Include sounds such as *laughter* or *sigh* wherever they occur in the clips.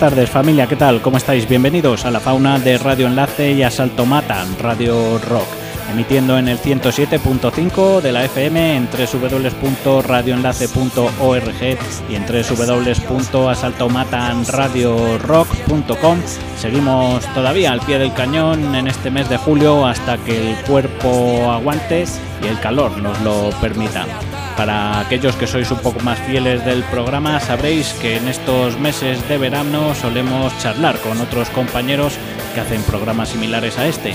tardes familia, ¿qué tal? ¿Cómo estáis? Bienvenidos a la fauna de Radio Enlace y Asalto Mata, Radio Rock emitiendo en el 107.5 de la FM en www.radioenlace.org y en www.asaltomatanradiorock.com. Seguimos todavía al pie del cañón en este mes de julio hasta que el cuerpo aguante y el calor nos lo permita. Para aquellos que sois un poco más fieles del programa, sabréis que en estos meses de verano solemos charlar con otros compañeros que hacen programas similares a este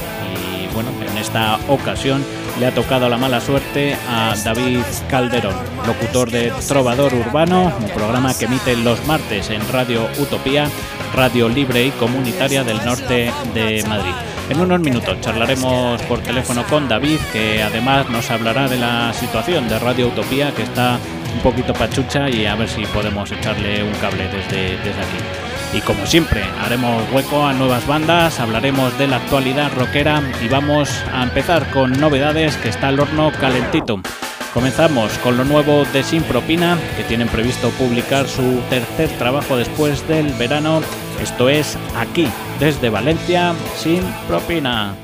bueno, en esta ocasión le ha tocado la mala suerte a David Calderón, locutor de Trovador Urbano, un programa que emite los martes en Radio Utopía, radio libre y comunitaria del norte de Madrid. En unos minutos charlaremos por teléfono con David, que además nos hablará de la situación de Radio Utopía, que está un poquito pachucha y a ver si podemos echarle un cable desde, desde aquí. Y como siempre, haremos hueco a nuevas bandas, hablaremos de la actualidad rockera y vamos a empezar con novedades que está el horno calentito. Comenzamos con lo nuevo de Sin Propina, que tienen previsto publicar su tercer trabajo después del verano. Esto es aquí, desde Valencia, Sin Propina.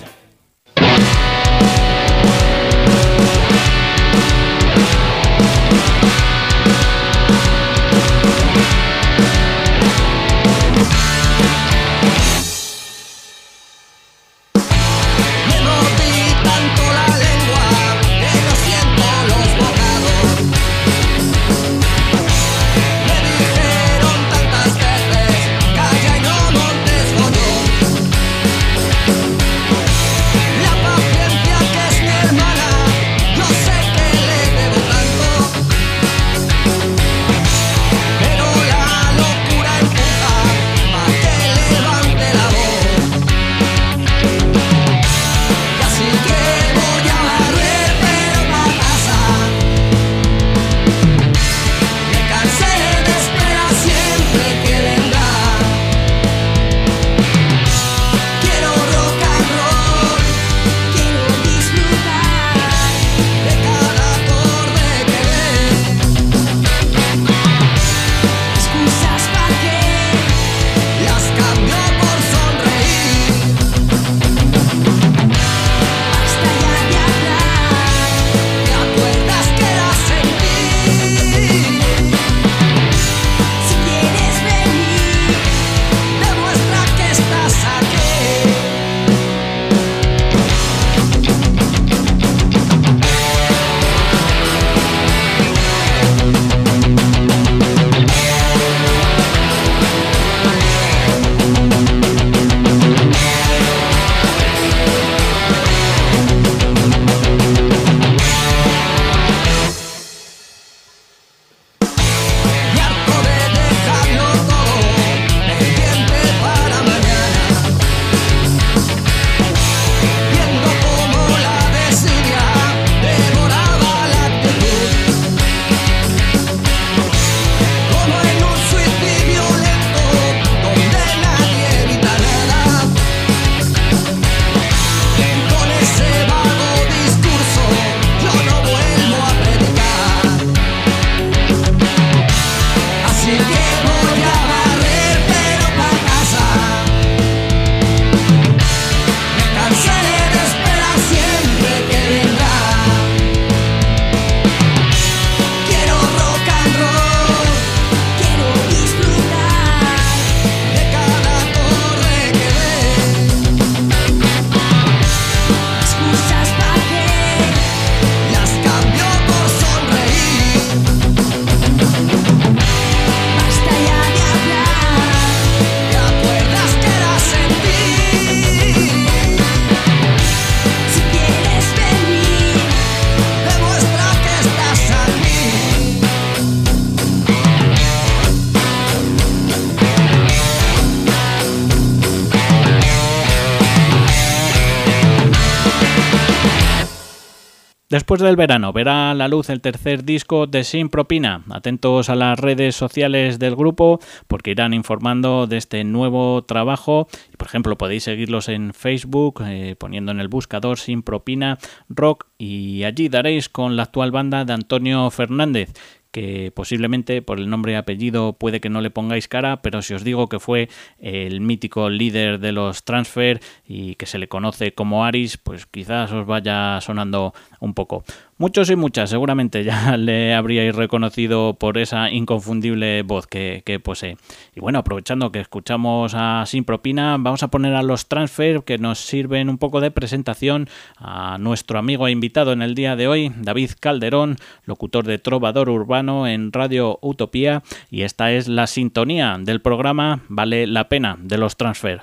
Después del verano verá la luz el tercer disco de Sin Propina. Atentos a las redes sociales del grupo porque irán informando de este nuevo trabajo. Por ejemplo, podéis seguirlos en Facebook eh, poniendo en el buscador Sin Propina Rock y allí daréis con la actual banda de Antonio Fernández que posiblemente por el nombre y apellido puede que no le pongáis cara, pero si os digo que fue el mítico líder de los transfer y que se le conoce como Aris, pues quizás os vaya sonando un poco. Muchos y muchas seguramente ya *laughs* le habríais reconocido por esa inconfundible voz que, posee. Y bueno, aprovechando que escuchamos a Sin Propina, vamos a poner a los transfer que nos sirven un poco de presentación a nuestro amigo e invitado en el día de hoy, David Calderón, locutor de Trovador Urbano en Radio Utopía, y esta es la sintonía del programa Vale la pena de los transfer.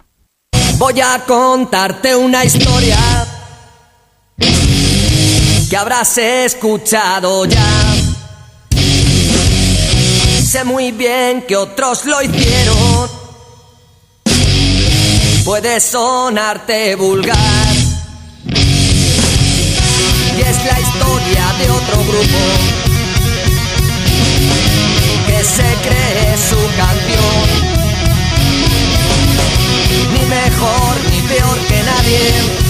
Voy a contarte una historia que habrás escuchado ya. Sé muy bien que otros lo hicieron. Puede sonarte vulgar. Y es la historia de otro grupo se cree su canción. Ni mejor ni peor que nadie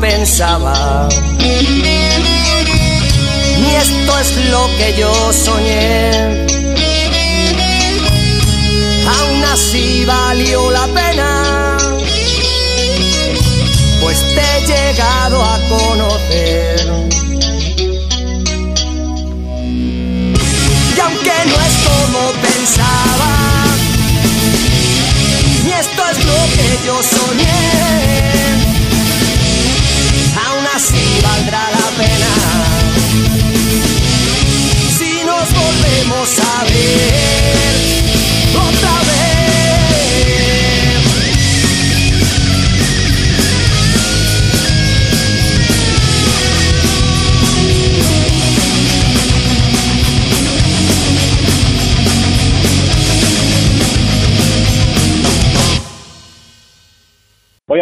pensaba, ni esto es lo que yo soñé, aún así valió la pena, pues te he llegado a conocer. Y aunque no es como pensaba, y esto es lo que yo soñé, aún así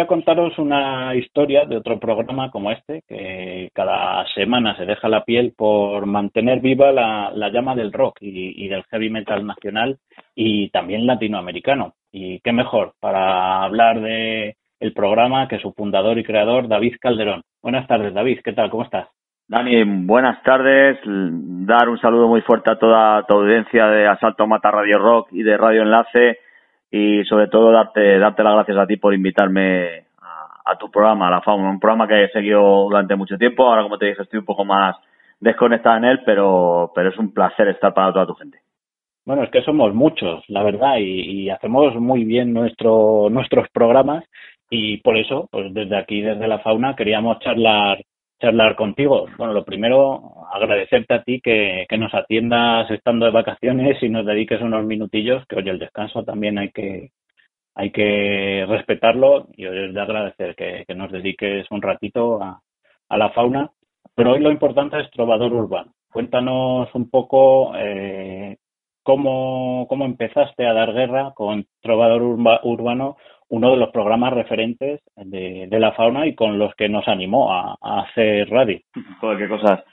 Contaros una historia de otro programa como este, que cada semana se deja la piel por mantener viva la, la llama del rock y, y del heavy metal nacional y también latinoamericano. Y qué mejor para hablar de el programa que su fundador y creador, David Calderón. Buenas tardes, David. ¿Qué tal? ¿Cómo estás? Dani, buenas tardes. Dar un saludo muy fuerte a toda tu audiencia de Asalto Mata Radio Rock y de Radio Enlace y sobre todo darte, darte las gracias a ti por invitarme a, tu programa, a La Fauna, un programa que he seguido durante mucho tiempo. Ahora, como te dije, estoy un poco más desconectado en él, pero, pero es un placer estar para toda tu gente. Bueno, es que somos muchos, la verdad, y, y hacemos muy bien nuestro, nuestros programas y por eso, pues desde aquí, desde la fauna, queríamos charlar charlar contigo. Bueno, lo primero, agradecerte a ti que, que nos atiendas estando de vacaciones y nos dediques unos minutillos, que hoy el descanso también hay que hay que respetarlo y os de agradecer que, que nos dediques un ratito a, a la fauna. Pero hoy lo importante es Trovador Urbano. Cuéntanos un poco eh, cómo, cómo empezaste a dar guerra con Trovador Urba- Urbano, uno de los programas referentes de, la fauna y con los que nos animó a, hacer radio. Joder, qué cosas,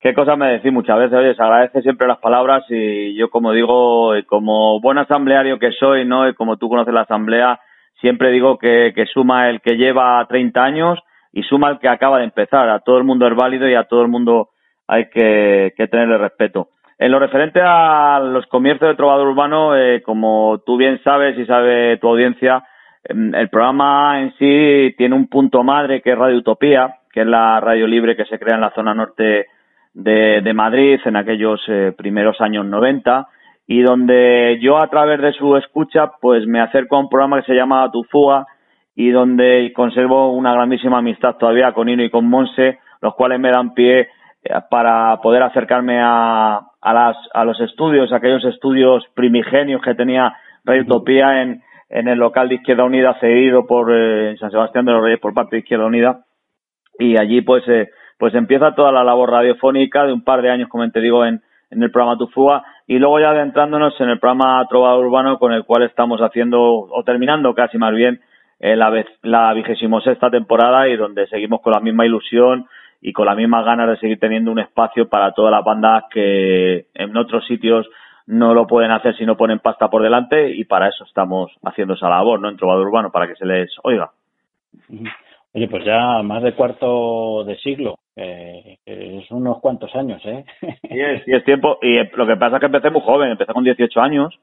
qué cosas me decís muchas veces. Oye, se agradece siempre las palabras y yo, como digo, como buen asambleario que soy, ¿no? Y como tú conoces la asamblea, siempre digo que, suma el que lleva 30 años y suma el que acaba de empezar. A todo el mundo es válido y a todo el mundo hay que, que tenerle respeto. En lo referente a los comienzos de Trovador Urbano, eh, como tú bien sabes y sabe tu audiencia, el programa en sí tiene un punto madre que es Radio Utopía, que es la radio libre que se crea en la zona norte de, de Madrid en aquellos eh, primeros años 90 y donde yo a través de su escucha pues me acerco a un programa que se llama Tu Fuga y donde conservo una grandísima amistad todavía con Ino y con Monse, los cuales me dan pie eh, para poder acercarme a, a, las, a los estudios, aquellos estudios primigenios que tenía Radio Utopía en, en el local de Izquierda Unida cedido por eh, San Sebastián de los Reyes por parte de Izquierda Unida. Y allí pues eh, pues empieza toda la labor radiofónica de un par de años como te digo en, en el programa Tu Fuga y luego ya adentrándonos en el programa Trovador Urbano con el cual estamos haciendo o terminando casi más bien eh, la, vez, vigésimo sexta temporada y donde seguimos con la misma ilusión y con las mismas ganas de seguir teniendo un espacio para todas las bandas que en otros sitios no lo pueden hacer si no ponen pasta por delante y para eso estamos haciendo esa labor, ¿no? En Trovador Urbano, para que se les oiga. Oye, pues ya más de cuarto de siglo, eh, es unos cuantos años, ¿eh? Y es, y es tiempo, y eh, lo que pasa es que empecé muy joven, empecé con 18 años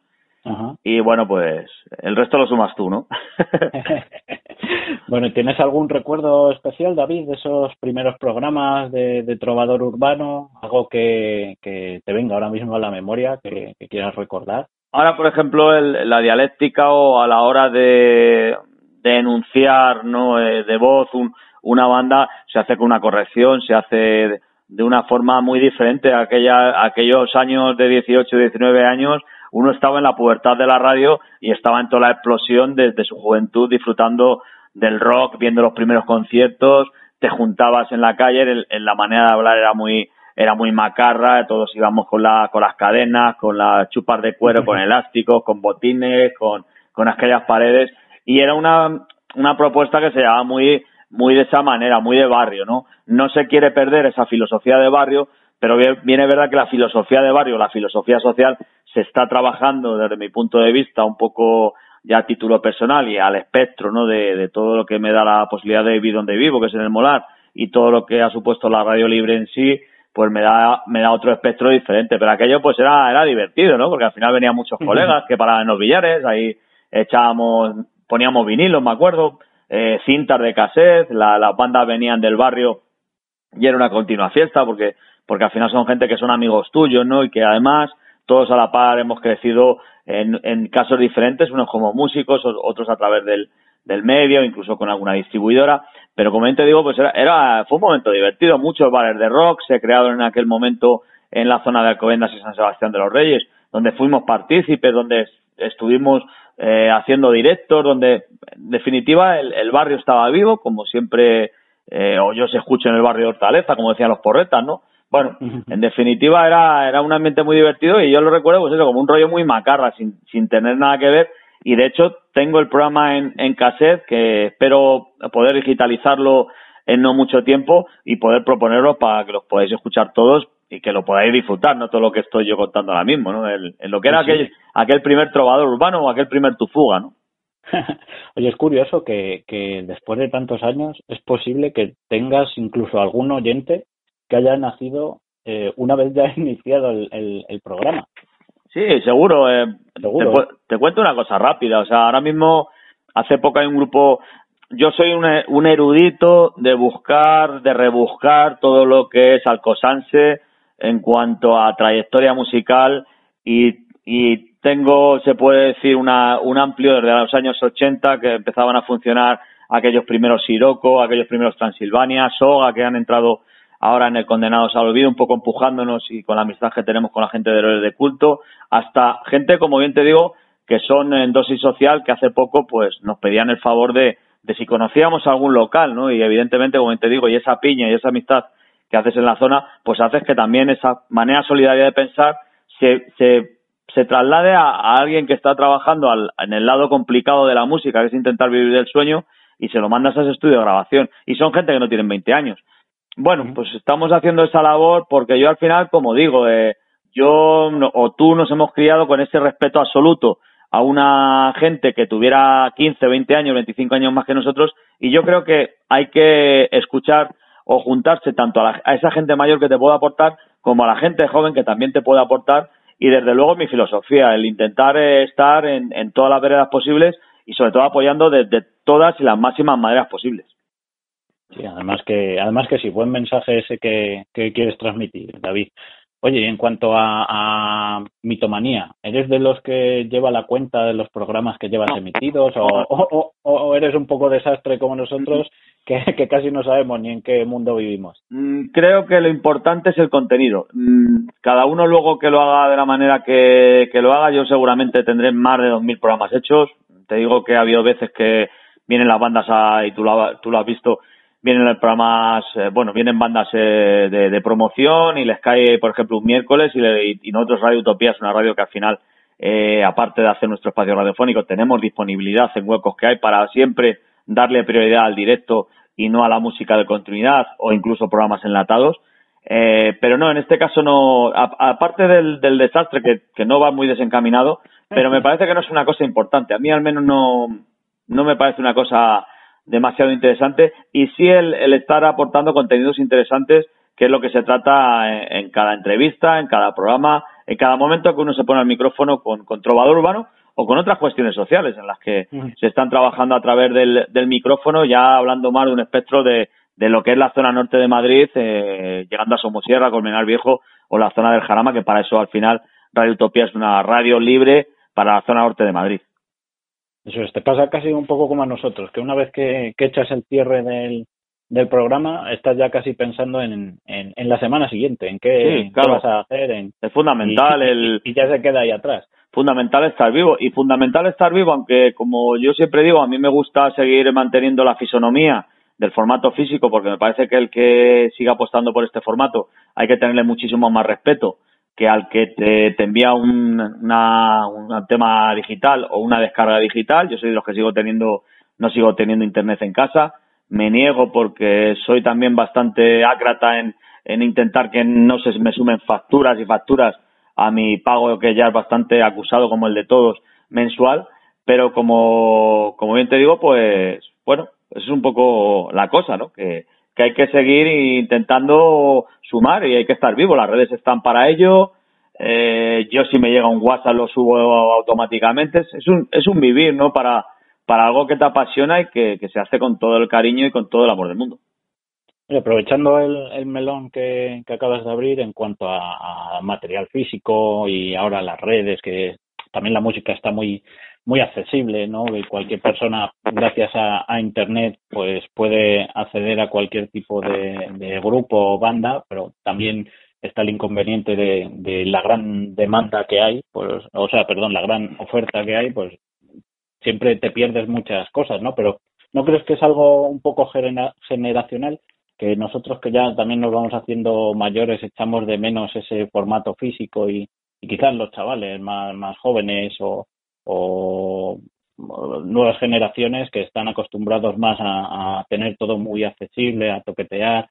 Ajá. y bueno, pues el resto lo sumas tú, ¿no? *laughs* bueno, ¿tienes algún recuerdo especial, David, de esos primeros programas de, de Trovador Urbano? Algo que, que te venga ahora mismo a la memoria, que, que quieras recordar. Ahora, por ejemplo, el, la dialéctica o a la hora de, de enunciar ¿no? Eh, de voz un, una banda se hace con una corrección, se hace de una forma muy diferente a aquella, aquellos años de 18, 19 años, uno estaba en la pubertad de la radio y estaba en toda la explosión desde su juventud disfrutando del rock, viendo los primeros conciertos, te juntabas en la calle, en, la manera de hablar era muy era muy macarra, todos íbamos con la, con las cadenas, con las chupas de cuero, con *laughs* elásticos, con botines, con, con aquellas paredes, y era una, una propuesta que se llevaba muy, muy de esa manera, muy de barrio, ¿no? No se quiere perder esa filosofía de barrio, pero viene verdad que la filosofía de barrio, la filosofía social, se está trabajando desde mi punto de vista un poco ya a título personal y al espectro ¿no? de, todo lo que me da la posibilidad de vivir donde vivo, que es en el Molar, y todo lo que ha supuesto la radio libre en sí, pues me da, me da otro espectro diferente. Pero aquello pues era, era divertido, ¿no? Porque al final venían muchos colegas que paraban en los billares, ahí echábamos, poníamos vinilos, me acuerdo, eh, cintas de cassette, la, las bandas venían del barrio y era una continua fiesta porque, porque al final son gente que son amigos tuyos, ¿no? Y que además todos a la par hemos crecido en, en casos diferentes, unos como músicos, otros a través del, del medio, incluso con alguna distribuidora, pero como te digo, pues era, era, fue un momento divertido, muchos bares de rock se crearon en aquel momento en la zona de Alcobendas y San Sebastián de los Reyes, donde fuimos partícipes, donde estuvimos eh, haciendo directos, donde en definitiva el, barrio estaba vivo, como siempre, eh, o yo se escucho en el barrio de Hortaleza, como decían los porretas, ¿no? Bueno, en definitiva era, era un ambiente muy divertido y yo lo recuerdo pues eso, como un rollo muy macarra, sin, sin tener nada que ver. Y de hecho tengo el programa en, en cassette que espero poder digitalizarlo en no mucho tiempo y poder proponerlo para que los podáis escuchar todos y que lo podáis disfrutar, no todo lo que estoy yo contando ahora mismo, ¿no? en lo que era aquel, aquel primer trovador urbano o aquel primer tufuga, ¿no? *laughs* Oye, es curioso que, que después de tantos años es posible que tengas incluso algún oyente que haya nacido eh, una vez ya *laughs* iniciado el, el, programa. Sí, seguro. Eh, Te, cuento una cosa rápida. O sea, ahora mismo, hace poco hay un grupo. Yo soy un, un erudito de buscar, de rebuscar todo lo que es Alcosanse en cuanto a trayectoria musical y, y tengo, se puede decir, una, un amplio desde los años 80 que empezaban a funcionar aquellos primeros Siroco, aquellos primeros Transilvania, Soga, que han entrado ahora en el Condenados al Olvido, un poco empujándonos y con la amistad que tenemos con la gente de héroes de culto, hasta gente, como bien te digo, que son en dosis social, que hace poco pues nos pedían el favor de, de si conocíamos algún local, ¿no? Y evidentemente, como bien te digo, y esa piña y esa amistad que haces en la zona, pues haces que también esa manera solidaria de pensar se, se, se traslade a, alguien que está trabajando al, en el lado complicado de la música, que es intentar vivir del sueño, y se lo mandas a ese estudio de grabación. Y son gente que no tienen 20 años. Bueno, pues estamos haciendo esa labor porque yo al final, como digo, eh, yo o tú nos hemos criado con ese respeto absoluto a una gente que tuviera 15, 20 años, 25 años más que nosotros y yo creo que hay que escuchar o juntarse tanto a, esa gente mayor que te puede aportar como a la gente joven que también te puede aportar y desde luego mi filosofía, el intentar eh, estar en, en todas las veredas posibles y sobre todo apoyando desde todas y las máximas maneras posibles. Sí, además que, además que sí, buen mensaje ese que, que quieres transmitir, David. Oye, en cuanto a, a, mitomanía, ¿eres de los que lleva la cuenta de los programas que llevas emitidos o, o, o, eres un poco desastre como nosotros que, que, casi no sabemos ni en qué mundo vivimos? Mm, creo que lo importante es el contenido. Mm, cada uno luego que lo haga de la manera que, que lo haga, yo seguramente tendré más de 2.000 programas hechos. Te digo que ha habido veces que vienen las bandas a, y tú lo, tú lo has visto vienen programas, eh, bueno, vienen bandas eh, de, de, promoción y les cae, por ejemplo, un miércoles y, le, y nosotros Radio Utopía es una radio que al final, eh, aparte de hacer nuestro espacio radiofónico, tenemos disponibilidad en huecos que hay para siempre darle prioridad al directo y no a la música de continuidad o incluso programas enlatados. Eh, pero no, en este caso no, aparte del, del desastre que, que no va muy desencaminado, pero me *laughs* parece que no es una cosa importante. A mí al menos no, no me parece una cosa demasiado interesante y sí el, el estar aportando contenidos interesantes que es lo que se trata en, cada entrevista, en cada programa, en cada momento que uno se pone al micrófono con, con Trovador Urbano o con otras cuestiones sociales en las que se están trabajando a través del, del, micrófono, ya hablando más de un espectro de, de lo que es la zona norte de Madrid, eh, llegando a Somosierra, Colmenar Viejo o la zona del Jarama, que para eso al final Radio Utopía es una radio libre para la zona norte de Madrid. Eso es, te pasa casi un poco como a nosotros, que una vez que, que echas el cierre del, del programa, estás ya casi pensando en, en, la semana siguiente, en qué, vas a hacer. En, es fundamental y, el... Y, ya se queda ahí atrás. Fundamental estar vivo. Y fundamental estar vivo, aunque como yo siempre digo, a mí me gusta seguir manteniendo la fisonomía del formato físico, porque me parece que el que siga apostando por este formato hay que tenerle muchísimo más respeto que al que te, te envía un, una, un tema digital o una descarga digital. Yo soy de los que sigo teniendo, no sigo teniendo internet en casa me niego porque soy también bastante ácrata en, en intentar que no se me sumen facturas y facturas a mi pago que ya es bastante acusado como el de todos mensual, pero como, como bien te digo, pues bueno, es un poco la cosa, ¿no? Que, que hay que seguir intentando sumar y hay que estar vivo, las redes están para ello, eh, yo si me llega un WhatsApp lo subo automáticamente, es un, es un vivir, ¿no? Para, para algo que te apasiona y que, se hace con todo el cariño y con todo el amor del mundo. aprovechando el, melón que, acabas de abrir en cuanto a, material físico y ahora las redes, que también la música está muy muy accesible, ¿no? Que cualquier persona, gracias a, Internet, pues puede acceder a cualquier tipo de, grupo o banda, pero también está el inconveniente de, de, la gran demanda que hay, pues, o sea, perdón, la gran oferta que hay, pues siempre te pierdes muchas cosas, ¿no? Pero ¿no crees que es algo un poco generacional? Que nosotros que ya también nos vamos haciendo mayores echamos de menos ese formato físico y, quizás los chavales más, más jóvenes o, nuevas generaciones que están acostumbrados más a, tener todo muy accesible, a toquetear.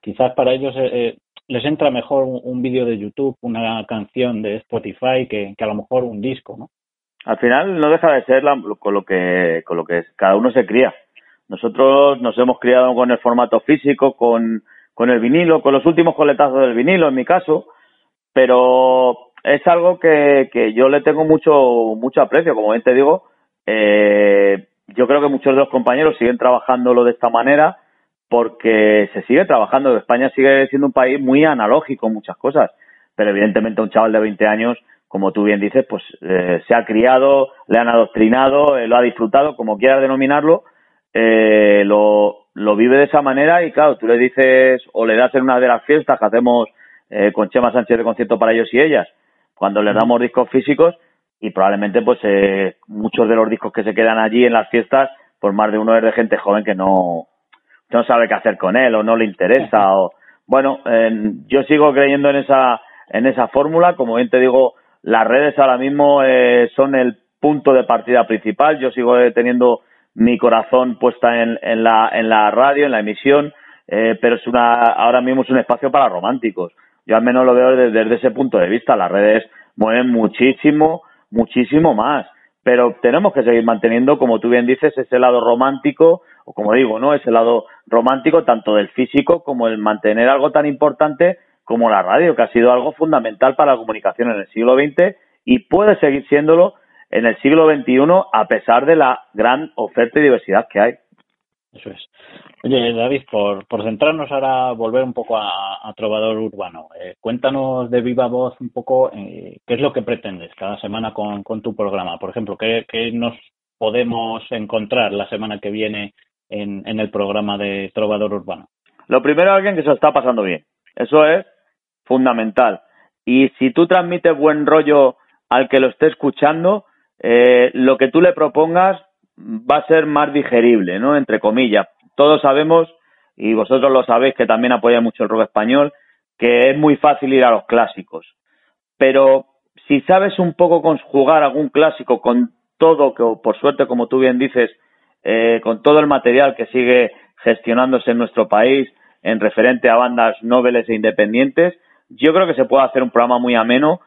Quizás para ellos eh, eh, les entra mejor un, vídeo de YouTube, una canción de Spotify que, que a lo mejor un disco, ¿no? al final no deja de ser con lo que con lo que cada uno se cría. Nosotros nos hemos criado con el formato físico, con, con el vinilo, con los últimos coletazos del vinilo, en mi caso, pero es algo que, yo le tengo mucho mucho aprecio. Como bien te digo, eh, yo creo que muchos de los compañeros siguen trabajándolo de esta manera porque se sigue trabajando. España sigue siendo un país muy analógico en muchas cosas, pero evidentemente un chaval de 20 años como tú bien dices, pues eh, se ha criado, le han adoctrinado, eh, lo ha disfrutado, como quieras denominarlo, eh, lo, lo vive de esa manera y claro, tú le dices o le das en una de las fiestas que hacemos con Chema Sánchez de concierto para ellos y ellas, cuando les damos discos físicos y probablemente pues muchos de los discos que se quedan allí en las fiestas, pues más de uno es de gente joven que no, no sabe qué hacer con él o no le interesa o bueno, yo sigo creyendo en esa en esa fórmula, como bien te digo, las redes ahora mismo eh, son el punto de partida principal. Yo sigo teniendo mi corazón puesta en, en, la, en la radio, en la emisión, eh, pero es una, ahora mismo es un espacio para románticos. Yo al menos lo veo desde, ese punto de vista. Las redes mueven muchísimo, muchísimo más. Pero tenemos que seguir manteniendo, como tú bien dices, ese lado romántico, o como digo, ¿no? Ese lado romántico tanto del físico como el mantener algo tan importante como la radio, que ha sido algo fundamental para la comunicación en el siglo XX y puede seguir siéndolo en el siglo XXI a pesar de la gran oferta y diversidad que hay. Eso es. Oye, David, por, por centrarnos ahora, volver un poco a, Trovador Urbano, eh, cuéntanos de viva voz un poco eh, qué es lo que pretendes cada semana con, con tu programa. Por ejemplo, ¿qué, ¿qué, nos podemos encontrar la semana que viene en, en el programa de Trovador Urbano? Lo primero, alguien que se está pasando bien. Eso es fundamental. Y si tú transmites buen rollo al que lo esté escuchando, eh, lo que tú le propongas va a ser más digerible, ¿no? Entre comillas. Todos sabemos, y vosotros lo sabéis que también apoya mucho el rock español, que es muy fácil ir a los clásicos. Pero si sabes un poco conjugar algún clásico con todo, que por suerte, como tú bien dices, eh, con todo el material que sigue gestionándose en nuestro país en referente a bandas nobles e independientes, yo creo que se puede hacer un programa muy ameno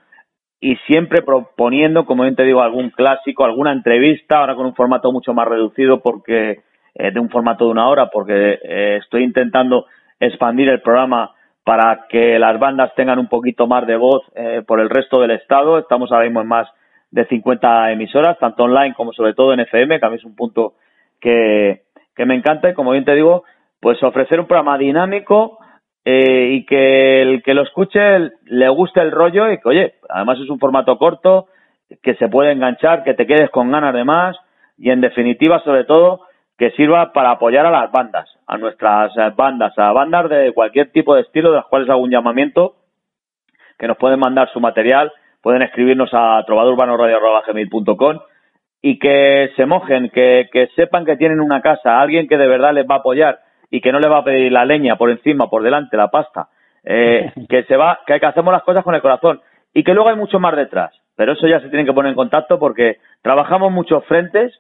y siempre proponiendo, como bien te digo, algún clásico, alguna entrevista, ahora con un formato mucho más reducido porque eh, de un formato de una hora, porque eh, estoy intentando expandir el programa para que las bandas tengan un poquito más de voz eh, por el resto del estado. Estamos ahora mismo en más de 50 emisoras, tanto online como sobre todo en FM, que a mí es un punto que, que me encanta y como bien te digo, pues ofrecer un programa dinámico, eh, y que el que lo escuche le guste el rollo y que, oye, además es un formato corto, que se puede enganchar, que te quedes con ganas de más y, en definitiva, sobre todo, que sirva para apoyar a las bandas, a nuestras eh, bandas, a bandas de cualquier tipo de estilo, de las cuales hago un llamamiento, que nos pueden mandar su material, pueden escribirnos a trovadurbanorradio.com y que se mojen, que, que sepan que tienen una casa, alguien que de verdad les va a apoyar y que no les va a pedir la leña por encima, por delante, la pasta, eh, *laughs* que se va, que, que hacemos las cosas con el corazón y que luego hay mucho más detrás. Pero eso ya se tienen que poner en contacto porque trabajamos muchos frentes,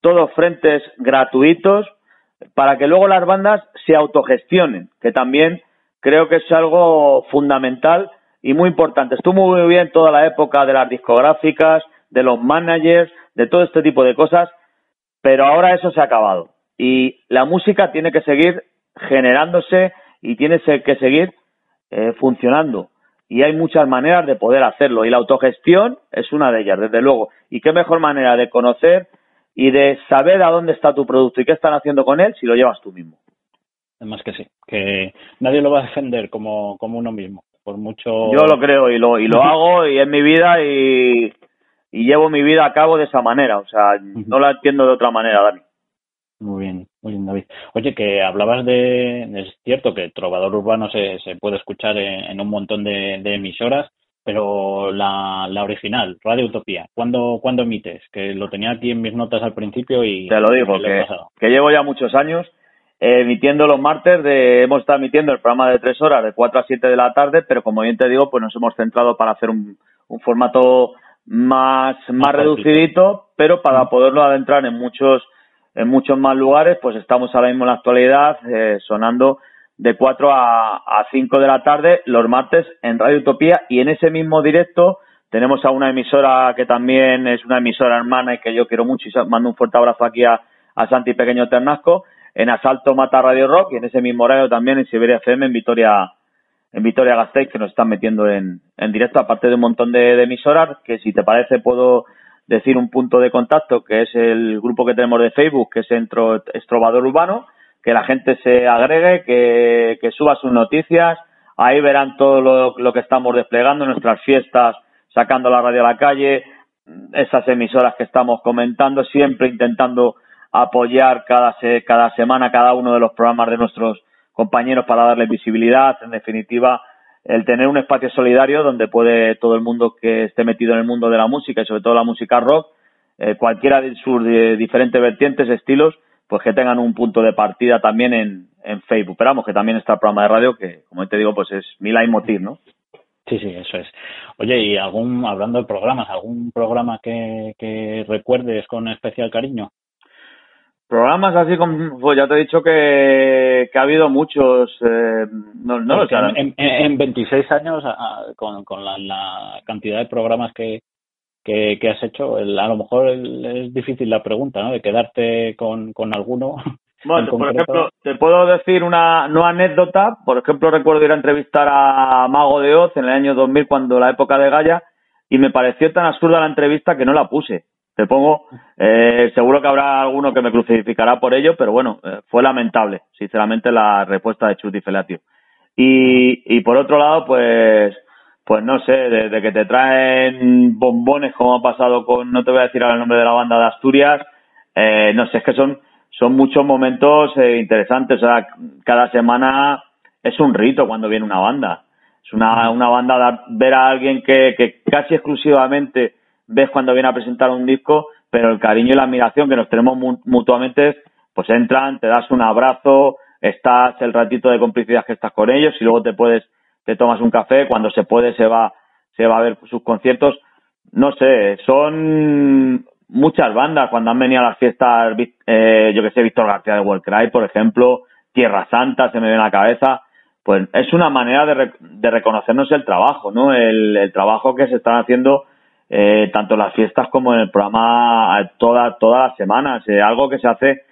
todos frentes gratuitos, para que luego las bandas se autogestionen, que también creo que es algo fundamental y muy importante. Estuvo muy bien toda la época de las discográficas, de los managers, de todo este tipo de cosas, pero ahora eso se ha acabado. Y la música tiene que seguir generándose y tiene que seguir eh, funcionando. Y hay muchas maneras de poder hacerlo. Y la autogestión es una de ellas, desde luego. Y qué mejor manera de conocer y de saber a dónde está tu producto y qué están haciendo con él si lo llevas tú mismo. Además que sí, que nadie lo va a defender como, como uno mismo, por mucho... Yo lo creo y lo, y lo *laughs* hago y es mi vida y, y llevo mi vida a cabo de esa manera, o sea, no la entiendo de otra manera, Dani. Muy bien, muy bien, David. Oye, que hablabas de, es cierto que Trovador Urbano se, se puede escuchar en, en un montón de, de, emisoras, pero la, la original, Radio Utopía, ¿cuándo, ¿cuándo emites? Que lo tenía aquí en mis notas al principio y... Te lo digo, que, que llevo ya muchos años eh, emitiendo los martes, de, hemos estado emitiendo el programa de tres horas, de cuatro a siete de la tarde, pero como bien te digo, pues nos hemos centrado para hacer un, un formato más, más reducidito, pero para poderlo adentrar en muchos en muchos más lugares, pues estamos ahora mismo en la actualidad eh, sonando de 4 a, a 5 de la tarde los martes en Radio Utopía y en ese mismo directo tenemos a una emisora que también es una emisora hermana y que yo quiero mucho y mando un fuerte abrazo aquí a, a Santi Pequeño Ternasco en Asalto Mata Radio Rock y en ese mismo horario también en Siberia FM en Vitoria en Vitoria Gasteiz que nos están metiendo en, en directo aparte de un montón de, de emisoras que si te parece puedo decir un punto de contacto, que es el grupo que tenemos de Facebook, que es Entro Estrobador Urbano, que la gente se agregue, que, que suba sus noticias, ahí verán todo lo, lo, que estamos desplegando, nuestras fiestas, sacando la radio a la calle, esas emisoras que estamos comentando, siempre intentando apoyar cada, cada semana cada uno de los programas de nuestros compañeros para darles visibilidad, en definitiva, el tener un espacio solidario donde puede todo el mundo que esté metido en el mundo de la música y sobre todo la música rock, eh, cualquiera de sus diferentes vertientes, estilos, pues que tengan un punto de partida también en, en Facebook. Pero vamos, que también está el programa de radio que, como te digo, pues es mi leitmotiv, ¿no? Sí, sí, eso es. Oye, y algún, hablando de programas, ¿algún programa que, que recuerdes con especial cariño? Programas así como, pues ya te he dicho que, que ha habido muchos, eh, no, no lo. En, en, en, 26 años, con, con la, la, cantidad de programas que, que, que has hecho, el, a lo mejor el, es difícil la pregunta, ¿no? De quedarte con, con alguno. *laughs* Bueno, por ejemplo, te puedo decir una no anécdota. Por ejemplo, recuerdo ir a entrevistar a Mago de Oz en el año 2000, cuando la época de Gaia, y me pareció tan absurda la entrevista que no la puse te pongo, eh, seguro que habrá alguno que me crucificará por ello, pero bueno, eh, fue lamentable, sinceramente, la respuesta de Chuti Felatio. Y, y por otro lado, pues, pues no sé, desde que te traen bombones, como ha pasado con, no te voy a decir ahora el nombre de la banda de Asturias, eh, no sé, es que son, son muchos momentos eh, interesantes, o sea, cada semana es un rito cuando viene una banda. Es una, una banda, ver a alguien que, que casi exclusivamente ves cuando viene a presentar un disco, pero el cariño y la admiración que nos tenemos mutuamente, pues entran, te das un abrazo, estás el ratito de complicidad que estás con ellos y luego te puedes, te tomas un café, cuando se puede se va, se va a ver sus conciertos. No sé, son muchas bandas cuando han venido a las fiestas, eh, yo que sé, Víctor García de World Cry, por ejemplo, Tierra Santa se me viene a la cabeza, pues es una manera de, re reconocernos el trabajo, ¿no? El, el trabajo que se están haciendo eh, tanto en las fiestas como en el programa eh, toda, todas las semanas. Eh, algo que se hace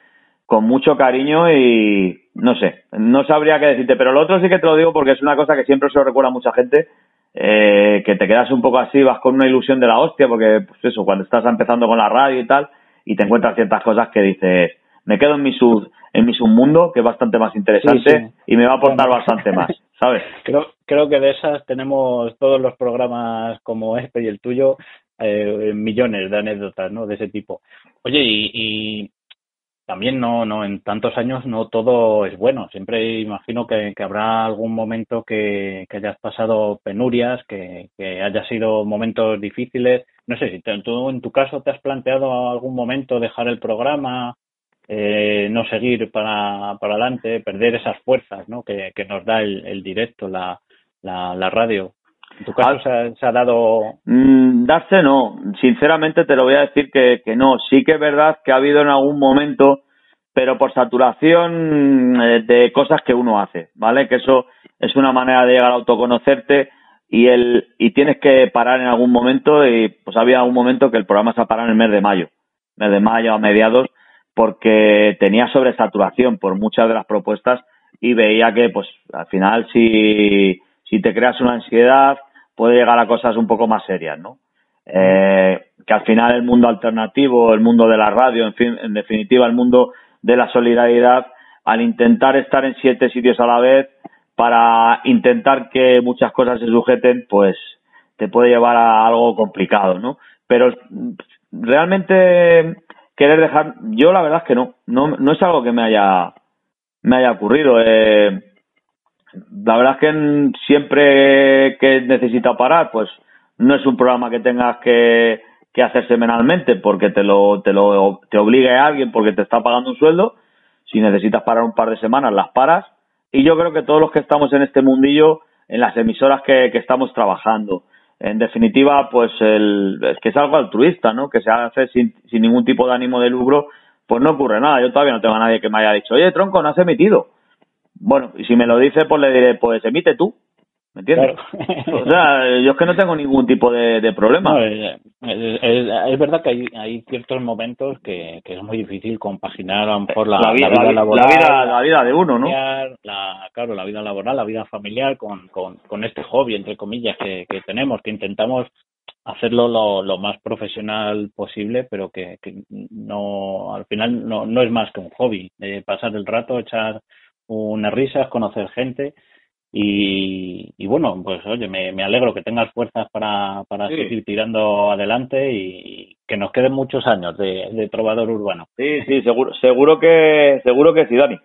con mucho cariño y no sé, no sabría qué decirte, pero lo otro sí que te lo digo porque es una cosa que siempre se lo recuerda a mucha gente, eh, que te quedas un poco así, vas con una ilusión de la hostia, porque pues eso, cuando estás empezando con la radio y tal, y te encuentras ciertas cosas que dices, me quedo en mi sub, en mi submundo, que es bastante más interesante sí, sí. y me va a aportar bueno. bastante más, ¿sabes? *laughs* Creo, creo que de esas tenemos todos los programas como este y el tuyo, eh, millones de anécdotas, ¿no? De ese tipo. Oye, y, y también no, no, en tantos años no todo es bueno. Siempre imagino que, habrá algún momento que, que hayas pasado penurias, que, que haya sido momentos difíciles. No sé si tú en tu caso te has planteado algún momento dejar el programa, eh, no seguir para, para adelante, perder esas fuerzas ¿no? que, que nos da el, el directo, la, la, la radio. ¿En tu caso se ha, dado...? Mm, darse no. Sinceramente te lo voy a decir que, que no. Sí que es verdad que ha habido en algún momento, pero por saturación eh, de cosas que uno hace, ¿vale? Que eso es una manera de llegar a autoconocerte y el y tienes que parar en algún momento y pues había un momento que el programa se ha parado en el mes de mayo, mes de mayo a mediados, porque tenía sobresaturación por muchas de las propuestas y veía que pues al final si si te creas una ansiedad, puede llegar a cosas un poco más serias, ¿no? Eh, que al final el mundo alternativo, el mundo de la radio, en fin, en definitiva el mundo de la solidaridad, al intentar estar en siete sitios a la vez, para intentar que muchas cosas se sujeten, pues te puede llevar a algo complicado, ¿no? Pero realmente querer dejar, yo la verdad es que no, no, no es algo que me haya, me haya ocurrido. Eh, la verdad es que siempre que necesita parar, pues no es un programa que tengas que, hacer semanalmente porque te lo, te lo te obligue a alguien porque te está pagando un sueldo. Si necesitas parar un par de semanas, las paras. Y yo creo que todos los que estamos en este mundillo, en las emisoras que, que estamos trabajando, en definitiva, pues el, es que es algo altruista, ¿no? Que se hace sin, sin ningún tipo de ánimo de lucro, pues no ocurre nada. Yo todavía no tengo a nadie que me haya dicho, oye, tronco, no has emitido bueno, y si me lo dice, pues le diré, pues emite tú. ¿Me entiendes? o sea, yo es que no tengo ningún tipo de, problema. es, verdad que hay, hay ciertos momentos que, que, es muy difícil compaginar a lo mejor la, vida, laboral. La vida, de uno, ¿no? La, claro, la vida laboral, la vida familiar con, con, con este hobby, entre comillas, que, que tenemos, que intentamos hacerlo lo, lo más profesional posible, pero que, que no al final no, no es más que un hobby, de pasar el rato, echar unas risas, conocer gente y, y bueno, pues oye, me, me, alegro que tengas fuerzas para, para seguir tirando adelante y que nos queden muchos años de, de trovador urbano. Sí, sí, seguro, seguro que, seguro que sí, Dani.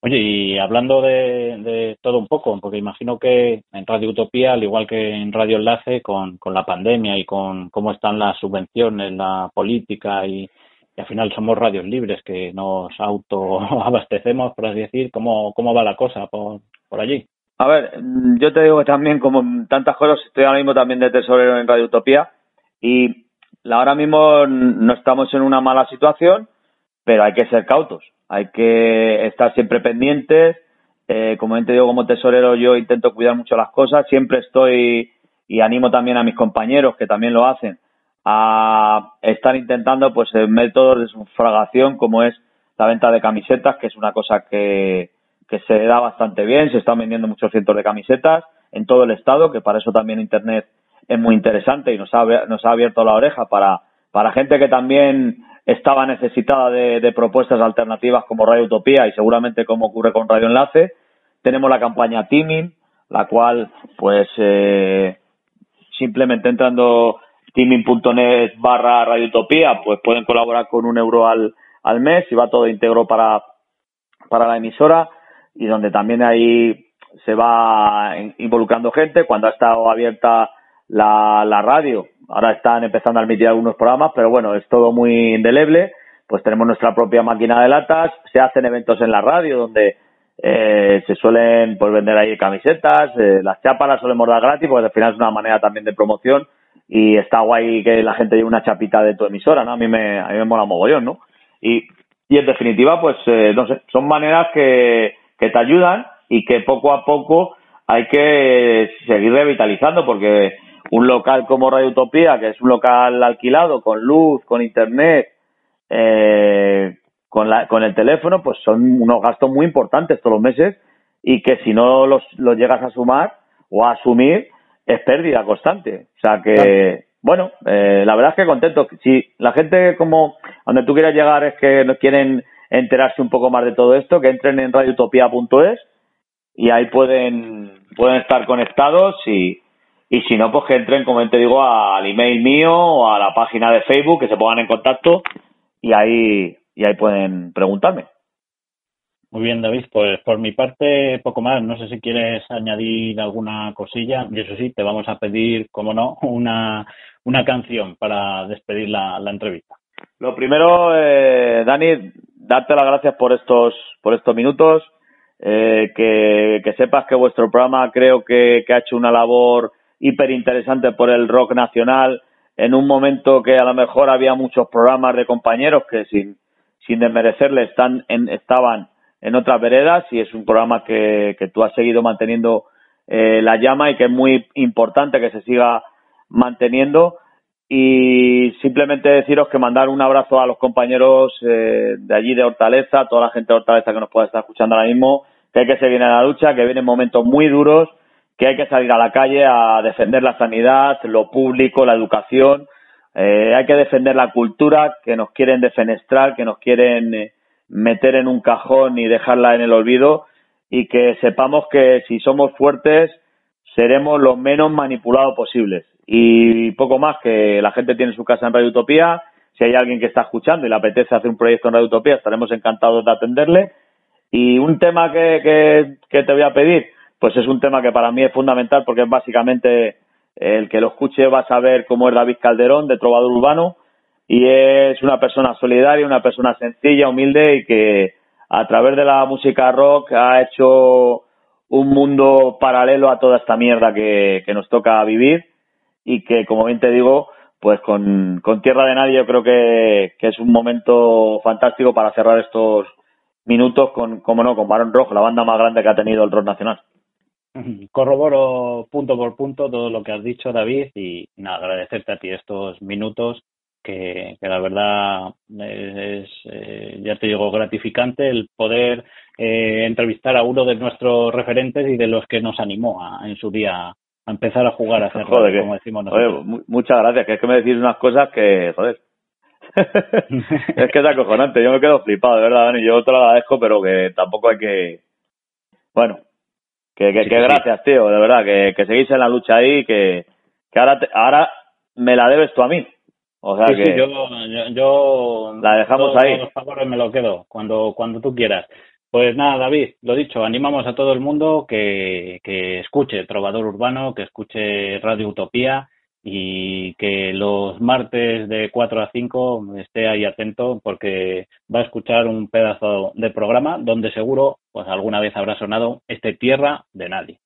Oye, y hablando de, de, todo un poco, porque imagino que en Radio Utopía, al igual que en Radio Enlace, con, con la pandemia y con cómo están las subvenciones, la política y, y al final somos radios libres que nos autoabastecemos, por así decir. ¿Cómo, cómo va la cosa por, por allí? A ver, yo te digo que también, como tantas cosas, estoy ahora mismo también de tesorero en Radio Utopía y ahora mismo no estamos en una mala situación, pero hay que ser cautos, hay que estar siempre pendientes. Eh, como te digo, como tesorero yo intento cuidar mucho las cosas, siempre estoy y animo también a mis compañeros que también lo hacen a estar intentando pues métodos de sufragación como es la venta de camisetas, que es una cosa que, que se da bastante bien, se están vendiendo muchos cientos de camisetas en todo el estado, que para eso también Internet es muy interesante y nos ha, nos ha abierto la oreja para, para gente que también estaba necesitada de, de propuestas alternativas como Radio Utopía y seguramente como ocurre con Radio Enlace. Tenemos la campaña Teaming, la cual pues eh, simplemente entrando teaming.net barra radiotopía, pues pueden colaborar con un euro al, al mes y va todo íntegro para, para la emisora y donde también ahí se va involucrando gente. Cuando ha estado abierta la, la radio, ahora están empezando a emitir algunos programas, pero bueno, es todo muy indeleble. Pues tenemos nuestra propia máquina de latas, se hacen eventos en la radio donde eh, se suelen pues vender ahí camisetas, eh, las chapas las solemos dar gratis, porque al final es una manera también de promoción y está guay que la gente lleve una chapita de tu emisora, ¿no? A mí me, a mí me mola mogollón, ¿no? Y, y en definitiva, pues, eh, no sé, son maneras que, que te ayudan y que poco a poco hay que seguir revitalizando porque un local como Radio Utopía, que es un local alquilado con luz, con internet, eh, con, la, con el teléfono, pues son unos gastos muy importantes todos los meses y que si no los, los llegas a sumar o a asumir, es pérdida constante. O sea que, bueno, eh, la verdad es que contento. Si la gente como donde tú quieras llegar es que quieren enterarse un poco más de todo esto, que entren en radioutopia.es y ahí pueden, pueden estar conectados y, y si no, pues que entren, como te digo, al email mío o a la página de Facebook, que se pongan en contacto y ahí, y ahí pueden preguntarme. Muy bien, David. Pues por mi parte, poco más. No sé si quieres añadir alguna cosilla. Y eso sí, te vamos a pedir, como no, *laughs* una, una canción para despedir la, la entrevista. Lo primero, eh, Dani, darte las gracias por estos, por estos minutos. Eh, que, que, sepas que vuestro programa creo que, ha hecho una labor hiper interesante por el rock nacional en un momento que a lo mejor había muchos programas de compañeros que sin, sin desmerecerle están en, estaban en otras veredas y es un programa que, que tú has seguido manteniendo eh, la llama y que es muy importante que se siga manteniendo. Y simplemente deciros que mandar un abrazo a los compañeros eh, de allí de Hortaleza, a toda la gente de Hortaleza que nos pueda estar escuchando ahora mismo, que hay que seguir en la lucha, que vienen momentos muy duros, que hay que salir a la calle a defender la sanidad, lo público, la educación, eh, hay que defender la cultura que nos quieren defenestrar, que nos quieren eh, meter en un cajón y dejarla en el olvido y que sepamos que si somos fuertes seremos lo menos manipulados posibles. Y poco más, que la gente tiene su casa en Radio Utopía. Si hay alguien que está escuchando y le apetece hacer un proyecto en Radio Utopía, estaremos encantados de atenderle. Y un tema que, que, que te voy a pedir, pues es un tema que para mí es fundamental porque es básicamente el que lo escuche va a saber cómo es David Calderón de Trovador Urbano y es una persona solidaria, una persona sencilla, humilde y que a través de la música rock ha hecho un mundo paralelo a toda esta mierda que, nos toca vivir y que, como bien te digo, pues con, con Tierra de Nadie yo creo que, que, es un momento fantástico para cerrar estos minutos con, como no, con Barón Rojo, la banda más grande que ha tenido el rock nacional. *laughs* Corroboro punto por punto todo lo que has dicho, David, y nada, agradecerte a ti estos minutos que, que la verdad es, eh, ya te digo, gratificante el poder eh, entrevistar a uno de nuestros referentes y de los que nos animó a, en su día a empezar a jugar a hacer joder, como decimos nosotros. Joder, muchas gracias, que es que me decís unas cosas que, joder. *laughs* es que es acojonante, yo me quedo flipado, de verdad, Dani, yo te lo agradezco, pero que tampoco hay que... Bueno, que, que, sí, que gracias, tío, de verdad, que, que seguís en la lucha ahí, que, que ahora, te, ahora me la debes tú a mí. O sea sí, que sí, yo, yo, yo, la dejamos todos ahí. Los favores me lo quedo cuando, cuando tú quieras. Pues nada, David, lo dicho, animamos a todo el mundo que, que escuche Trovador Urbano, que escuche Radio Utopía y que los martes de 4 a 5 esté ahí atento porque va a escuchar un pedazo de programa donde seguro pues alguna vez habrá sonado este Tierra de Nadie.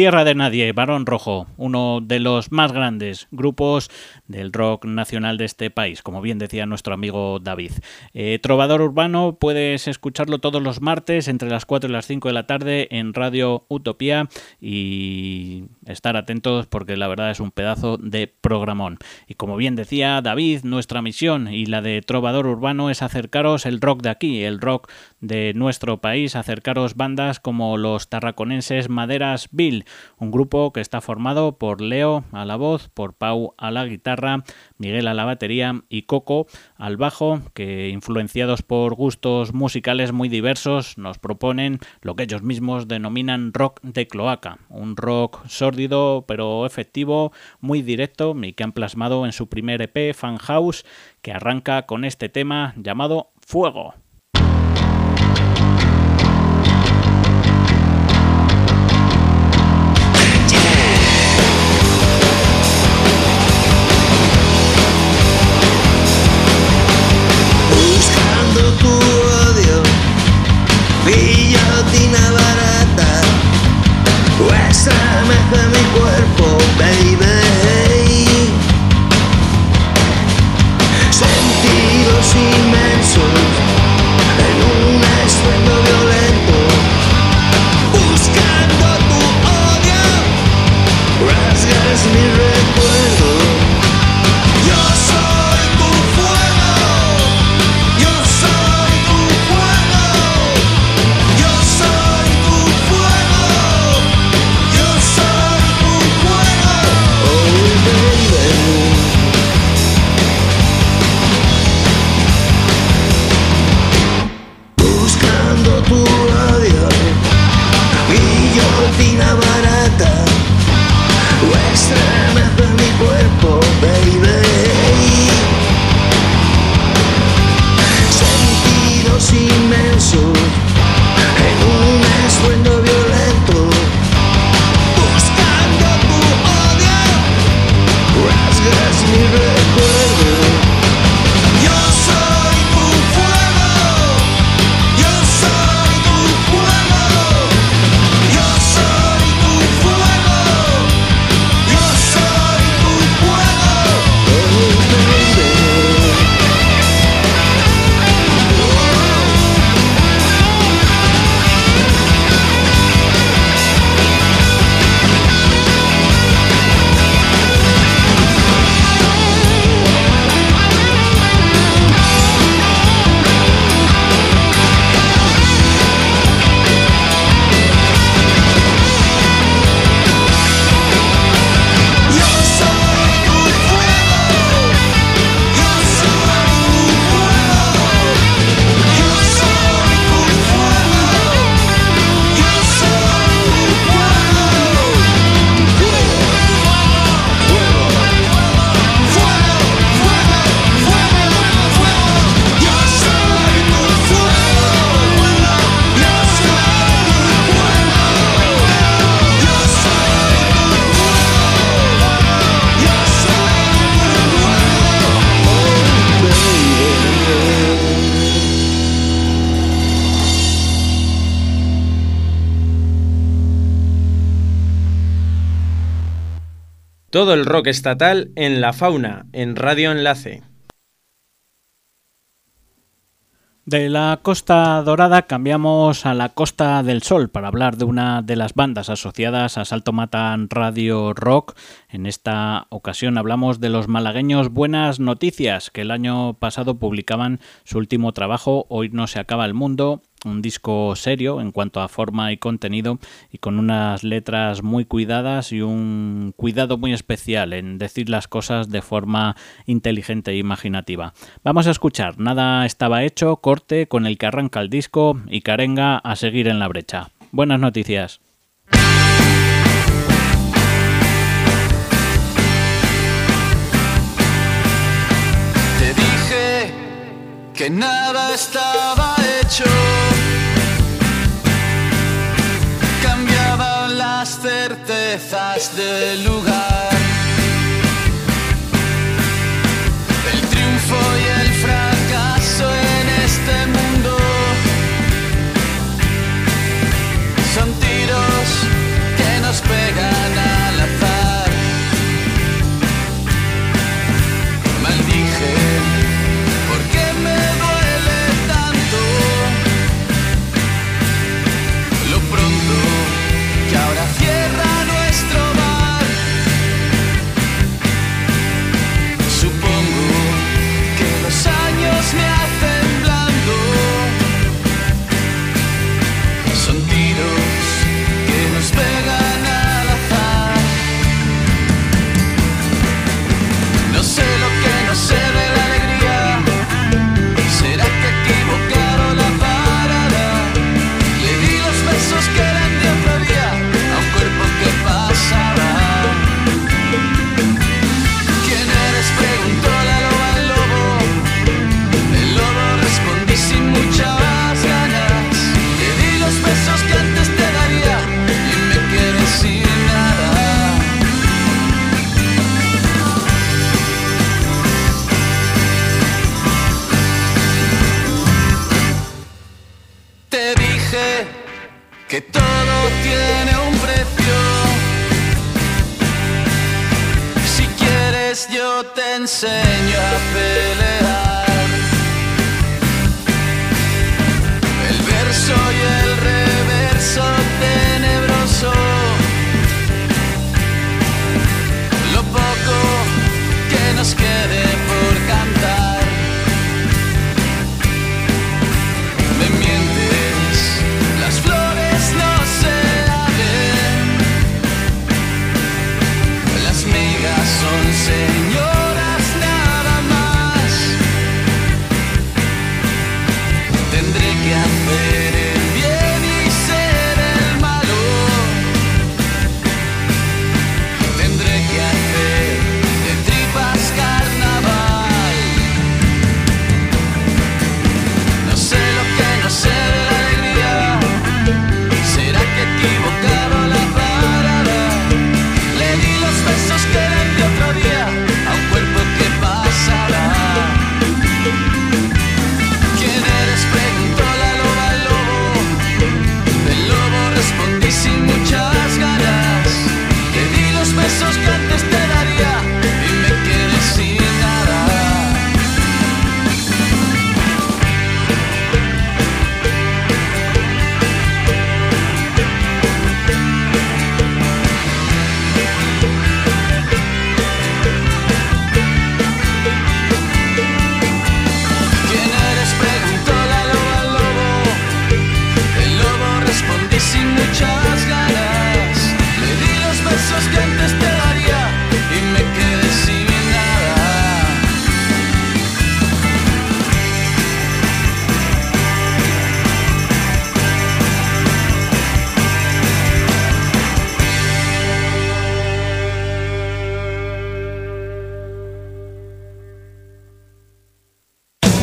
Tierra de Nadie, Barón Rojo, uno de los más grandes grupos del rock nacional de este país, como bien decía nuestro amigo David. Eh, Trovador Urbano puedes escucharlo todos los martes entre las 4 y las 5 de la tarde en Radio Utopía y estar atentos porque la verdad es un pedazo de programón. Y como bien decía David, nuestra misión y la de Trovador Urbano es acercaros el rock de aquí, el rock de nuestro país, acercaros bandas como los tarraconenses Maderas Bill, un grupo que está formado por Leo a la voz, por Pau a la guitarra, Miguel a la batería y Coco al bajo, que influenciados por gustos musicales muy diversos nos proponen lo que ellos mismos denominan rock de cloaca, un rock pero efectivo, muy directo y que han plasmado en su primer EP Fan House, que arranca con este tema llamado Fuego. Todo el rock estatal en la fauna, en Radio Enlace. De la Costa Dorada cambiamos a la Costa del Sol para hablar de una de las bandas asociadas a Salto Matan Radio Rock. En esta ocasión hablamos de los malagueños Buenas Noticias, que el año pasado publicaban su último trabajo, Hoy no se acaba el mundo, un disco serio en cuanto a forma y contenido y con unas letras muy cuidadas y un cuidado muy especial en decir las cosas de forma inteligente e imaginativa. Vamos a escuchar Nada estaba hecho, corte con el que arranca el disco y Carenga a seguir en la brecha. Buenas noticias. Te dije que nada estaba hecho. Certezas del lugar.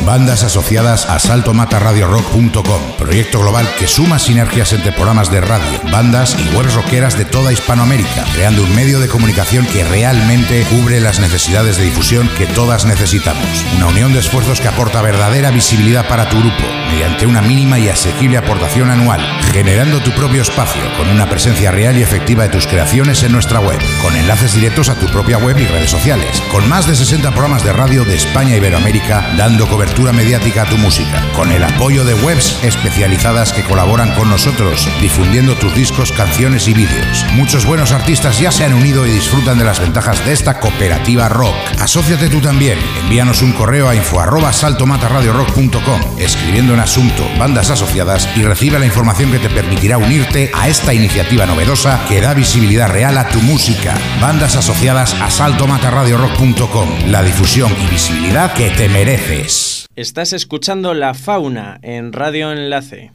Bandas asociadas a saltomataradiorock.com, proyecto global que suma sinergias entre programas de radio, bandas y webs rockeras de toda Hispanoamérica, creando un medio de comunicación que realmente cubre las necesidades de difusión que todas necesitamos. Una unión de esfuerzos que aporta verdadera visibilidad para tu grupo, mediante una mínima y asequible aportación anual, generando tu propio espacio con una presencia real y efectiva de tus creaciones en nuestra web, con enlaces directos a tu propia web y redes sociales, con más de 60 programas de radio de España y Iberoamérica dando cobertura mediática a tu música, con el apoyo de webs especializadas que colaboran con nosotros, difundiendo tus discos, canciones y vídeos. Muchos buenos artistas ya se han unido y disfrutan de las ventajas de esta cooperativa rock. Asociate tú también. Envíanos un correo a info arroba saltomataradiorock.com, escribiendo en asunto bandas asociadas y recibe la información que te permitirá unirte a esta iniciativa novedosa que da visibilidad real a tu música. Bandas asociadas a saltomataradiorock.com, la difusión y visibilidad que te mereces. Estás escuchando La Fauna en Radio Enlace.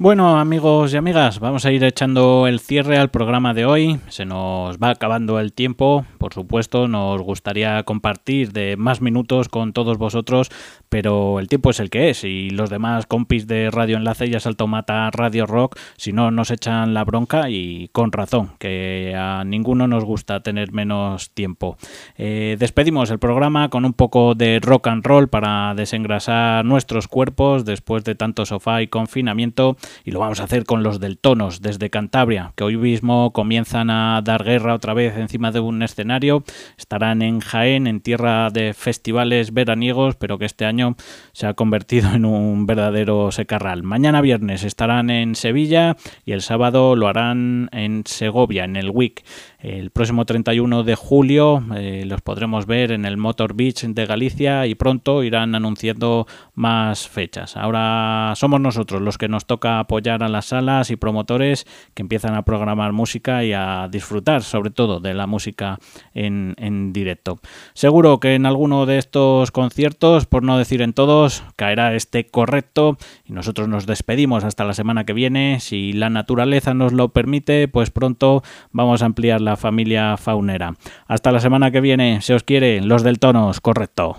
Bueno, amigos y amigas, vamos a ir echando el cierre al programa de hoy. Se nos va acabando el tiempo. Por supuesto, nos gustaría compartir de más minutos con todos vosotros, pero el tiempo es el que es. Y los demás compis de Radio Enlace ya salto mata Radio Rock, si no nos echan la bronca y con razón, que a ninguno nos gusta tener menos tiempo. Eh, despedimos el programa con un poco de rock and roll para desengrasar nuestros cuerpos después de tanto sofá y confinamiento y lo vamos a hacer con los del Tonos desde Cantabria, que hoy mismo comienzan a dar guerra otra vez encima de un escenario. Estarán en Jaén, en tierra de festivales veraniegos, pero que este año se ha convertido en un verdadero secarral. Mañana viernes estarán en Sevilla y el sábado lo harán en Segovia, en el WIC. El próximo 31 de julio eh, los podremos ver en el Motor Beach de Galicia y pronto irán anunciando más fechas. Ahora somos nosotros los que nos toca apoyar a las salas y promotores que empiezan a programar música y a disfrutar sobre todo de la música en, en directo. Seguro que en alguno de estos conciertos, por no decir en todos, caerá este correcto y nosotros nos despedimos hasta la semana que viene. Si la naturaleza nos lo permite, pues pronto vamos a ampliar la familia faunera. Hasta la semana que viene, se os quiere, los del tonos, correcto.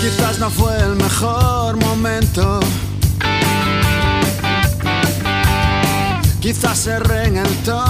Quizás no fue el mejor momento. Quizás erré en el tono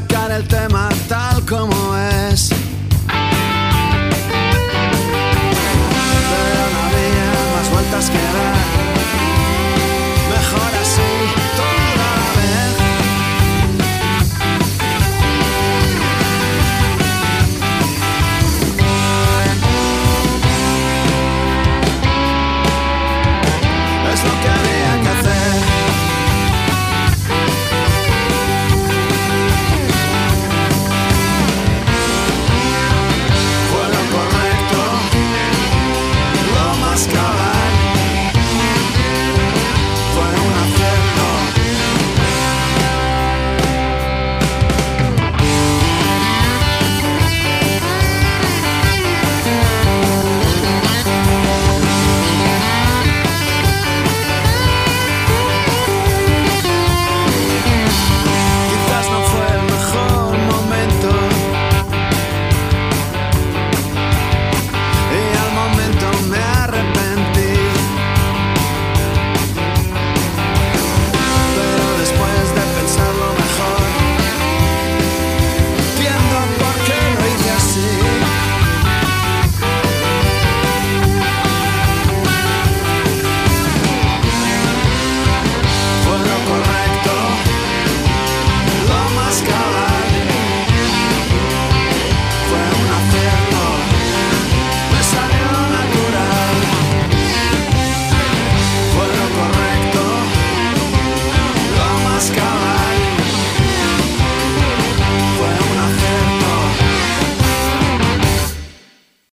sacar el tema tal como es. Pero no había más vueltas que dar. Mejor así.